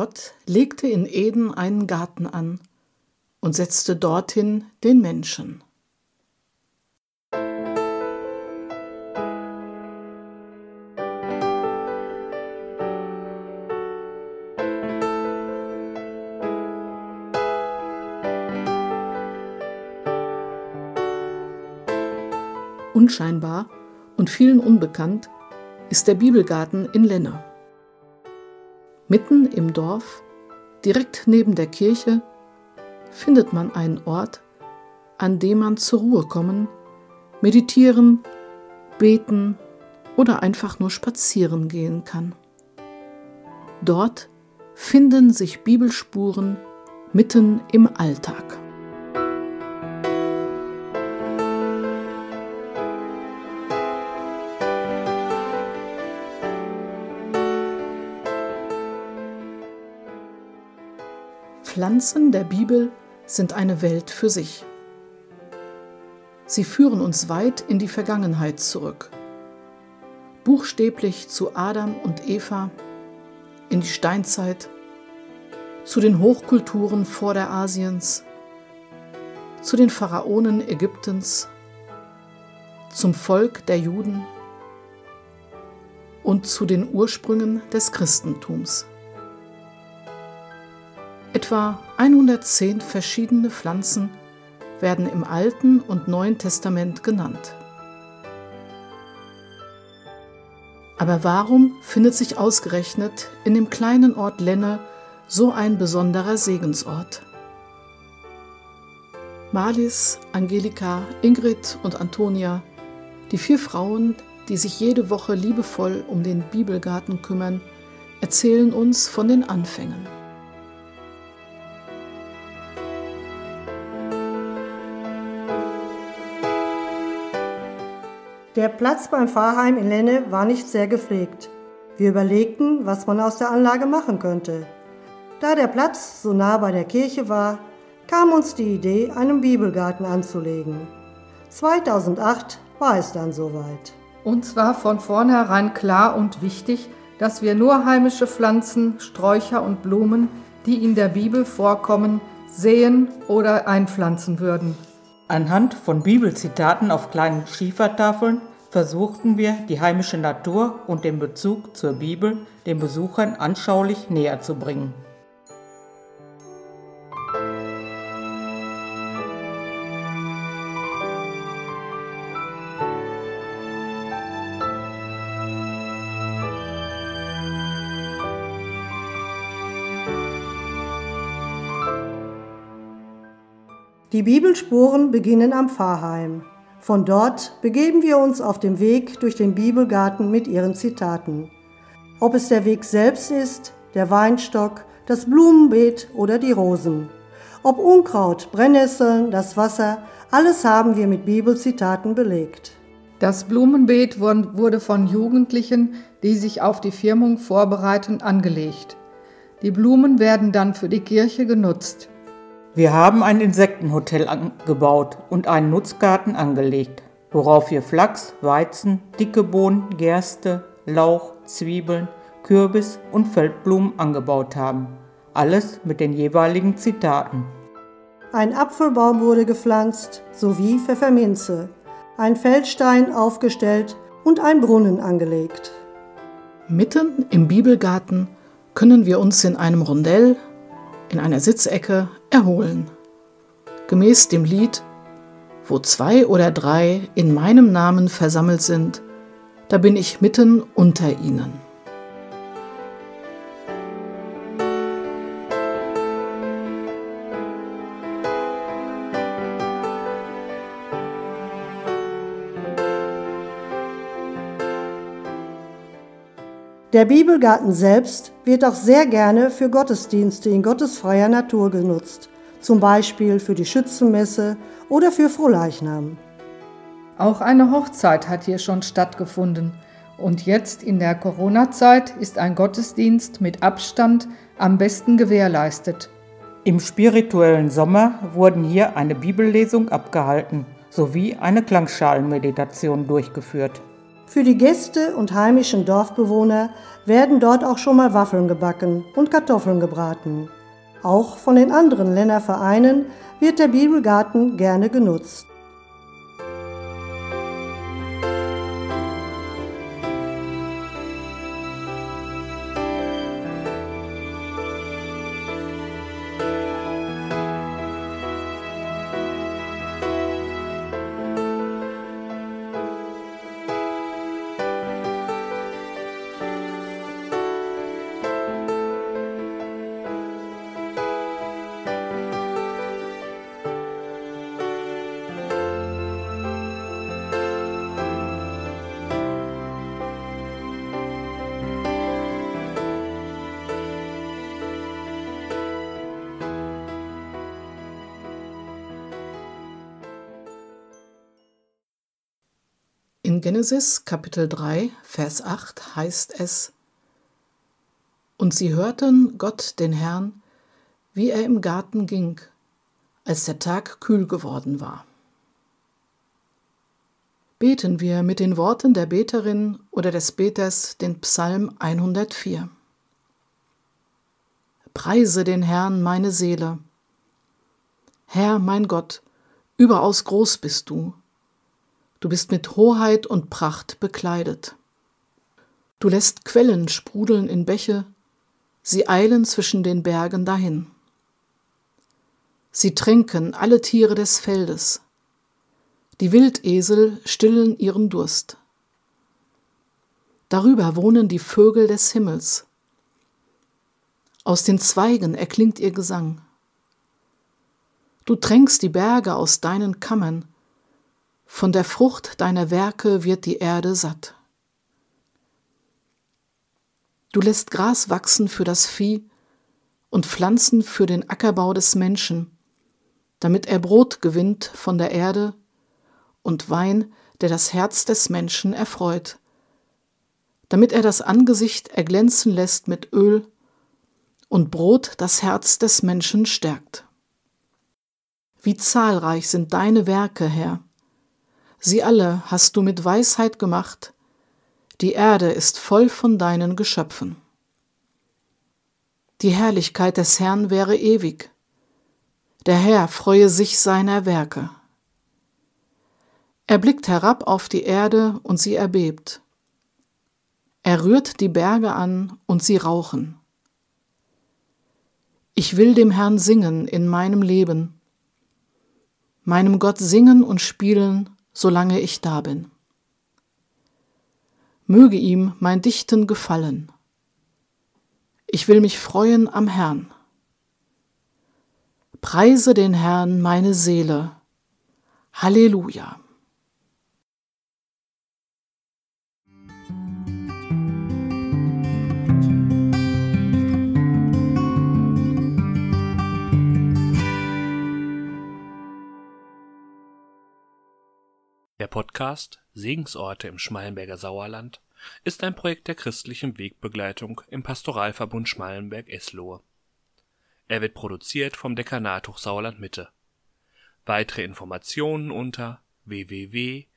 Gott legte in Eden einen Garten an und setzte dorthin den Menschen. Unscheinbar und vielen unbekannt ist der Bibelgarten in Lenne. Mitten im Dorf, direkt neben der Kirche, findet man einen Ort, an dem man zur Ruhe kommen, meditieren, beten oder einfach nur spazieren gehen kann. Dort finden sich Bibelspuren mitten im Alltag. Pflanzen der Bibel sind eine Welt für sich. Sie führen uns weit in die Vergangenheit zurück. Buchstäblich zu Adam und Eva, in die Steinzeit, zu den Hochkulturen vor der Asiens, zu den Pharaonen Ägyptens, zum Volk der Juden und zu den Ursprüngen des Christentums. Etwa 110 verschiedene Pflanzen werden im Alten und Neuen Testament genannt. Aber warum findet sich ausgerechnet in dem kleinen Ort Lenne so ein besonderer Segensort? Malis, Angelika, Ingrid und Antonia, die vier Frauen, die sich jede Woche liebevoll um den Bibelgarten kümmern, erzählen uns von den Anfängen. Der Platz beim Pfarrheim in Lenne war nicht sehr gepflegt. Wir überlegten, was man aus der Anlage machen könnte. Da der Platz so nah bei der Kirche war, kam uns die Idee, einen Bibelgarten anzulegen. 2008 war es dann soweit. Uns war von vornherein klar und wichtig, dass wir nur heimische Pflanzen, Sträucher und Blumen, die in der Bibel vorkommen, sehen oder einpflanzen würden. Anhand von Bibelzitaten auf kleinen Schiefertafeln versuchten wir, die heimische Natur und den Bezug zur Bibel den Besuchern anschaulich näher zu bringen. Die Bibelspuren beginnen am Pfarrheim. Von dort begeben wir uns auf dem Weg durch den Bibelgarten mit ihren Zitaten. Ob es der Weg selbst ist, der Weinstock, das Blumenbeet oder die Rosen. Ob Unkraut, Brennnesseln, das Wasser, alles haben wir mit Bibelzitaten belegt. Das Blumenbeet wurde von Jugendlichen, die sich auf die Firmung vorbereiten, angelegt. Die Blumen werden dann für die Kirche genutzt. Wir haben ein Insektenhotel gebaut und einen Nutzgarten angelegt, worauf wir Flachs, Weizen, dicke Bohnen, Gerste, Lauch, Zwiebeln, Kürbis und Feldblumen angebaut haben. Alles mit den jeweiligen Zitaten. Ein Apfelbaum wurde gepflanzt sowie Pfefferminze, ein Feldstein aufgestellt und ein Brunnen angelegt. Mitten im Bibelgarten können wir uns in einem Rondell, in einer Sitzecke, erholen. Gemäß dem Lied Wo zwei oder drei in meinem Namen versammelt sind, da bin ich mitten unter ihnen. Der Bibelgarten selbst wird auch sehr gerne für Gottesdienste in gottesfreier Natur genutzt, zum Beispiel für die Schützenmesse oder für Frohleichnam. Auch eine Hochzeit hat hier schon stattgefunden und jetzt in der Corona-Zeit ist ein Gottesdienst mit Abstand am besten gewährleistet. Im spirituellen Sommer wurden hier eine Bibellesung abgehalten sowie eine Klangschalenmeditation durchgeführt. Für die Gäste und heimischen Dorfbewohner werden dort auch schon mal Waffeln gebacken und Kartoffeln gebraten. Auch von den anderen Lenner Vereinen wird der Bibelgarten gerne genutzt. Genesis Kapitel 3, Vers 8 heißt es, Und sie hörten Gott den Herrn, wie er im Garten ging, als der Tag kühl geworden war. Beten wir mit den Worten der Beterin oder des Beters den Psalm 104. Preise den Herrn meine Seele. Herr mein Gott, überaus groß bist du Du bist mit Hoheit und Pracht bekleidet. Du lässt Quellen sprudeln in Bäche, sie eilen zwischen den Bergen dahin. Sie tränken alle Tiere des Feldes, die Wildesel stillen ihren Durst. Darüber wohnen die Vögel des Himmels. Aus den Zweigen erklingt ihr Gesang. Du tränkst die Berge aus deinen Kammern, von der Frucht deiner Werke wird die Erde satt. Du lässt Gras wachsen für das Vieh und Pflanzen für den Ackerbau des Menschen, damit er Brot gewinnt von der Erde und Wein, der das Herz des Menschen erfreut, damit er das Angesicht erglänzen lässt mit Öl und Brot das Herz des Menschen stärkt. Wie zahlreich sind deine Werke, Herr, Sie alle hast du mit Weisheit gemacht, die Erde ist voll von deinen Geschöpfen. Die Herrlichkeit des Herrn wäre ewig, der Herr freue sich seiner Werke. Er blickt herab auf die Erde und sie erbebt. Er rührt die Berge an und sie rauchen. Ich will dem Herrn singen in meinem Leben, meinem Gott singen und spielen solange ich da bin. Möge ihm mein Dichten gefallen. Ich will mich freuen am Herrn. Preise den Herrn meine Seele. Halleluja. Podcast Segensorte im Schmallenberger Sauerland ist ein Projekt der christlichen Wegbegleitung im Pastoralverbund Schmallenberg-Eslohe. Er wird produziert vom Dekanat Hochsauerland Mitte. Weitere Informationen unter www.pv-se.de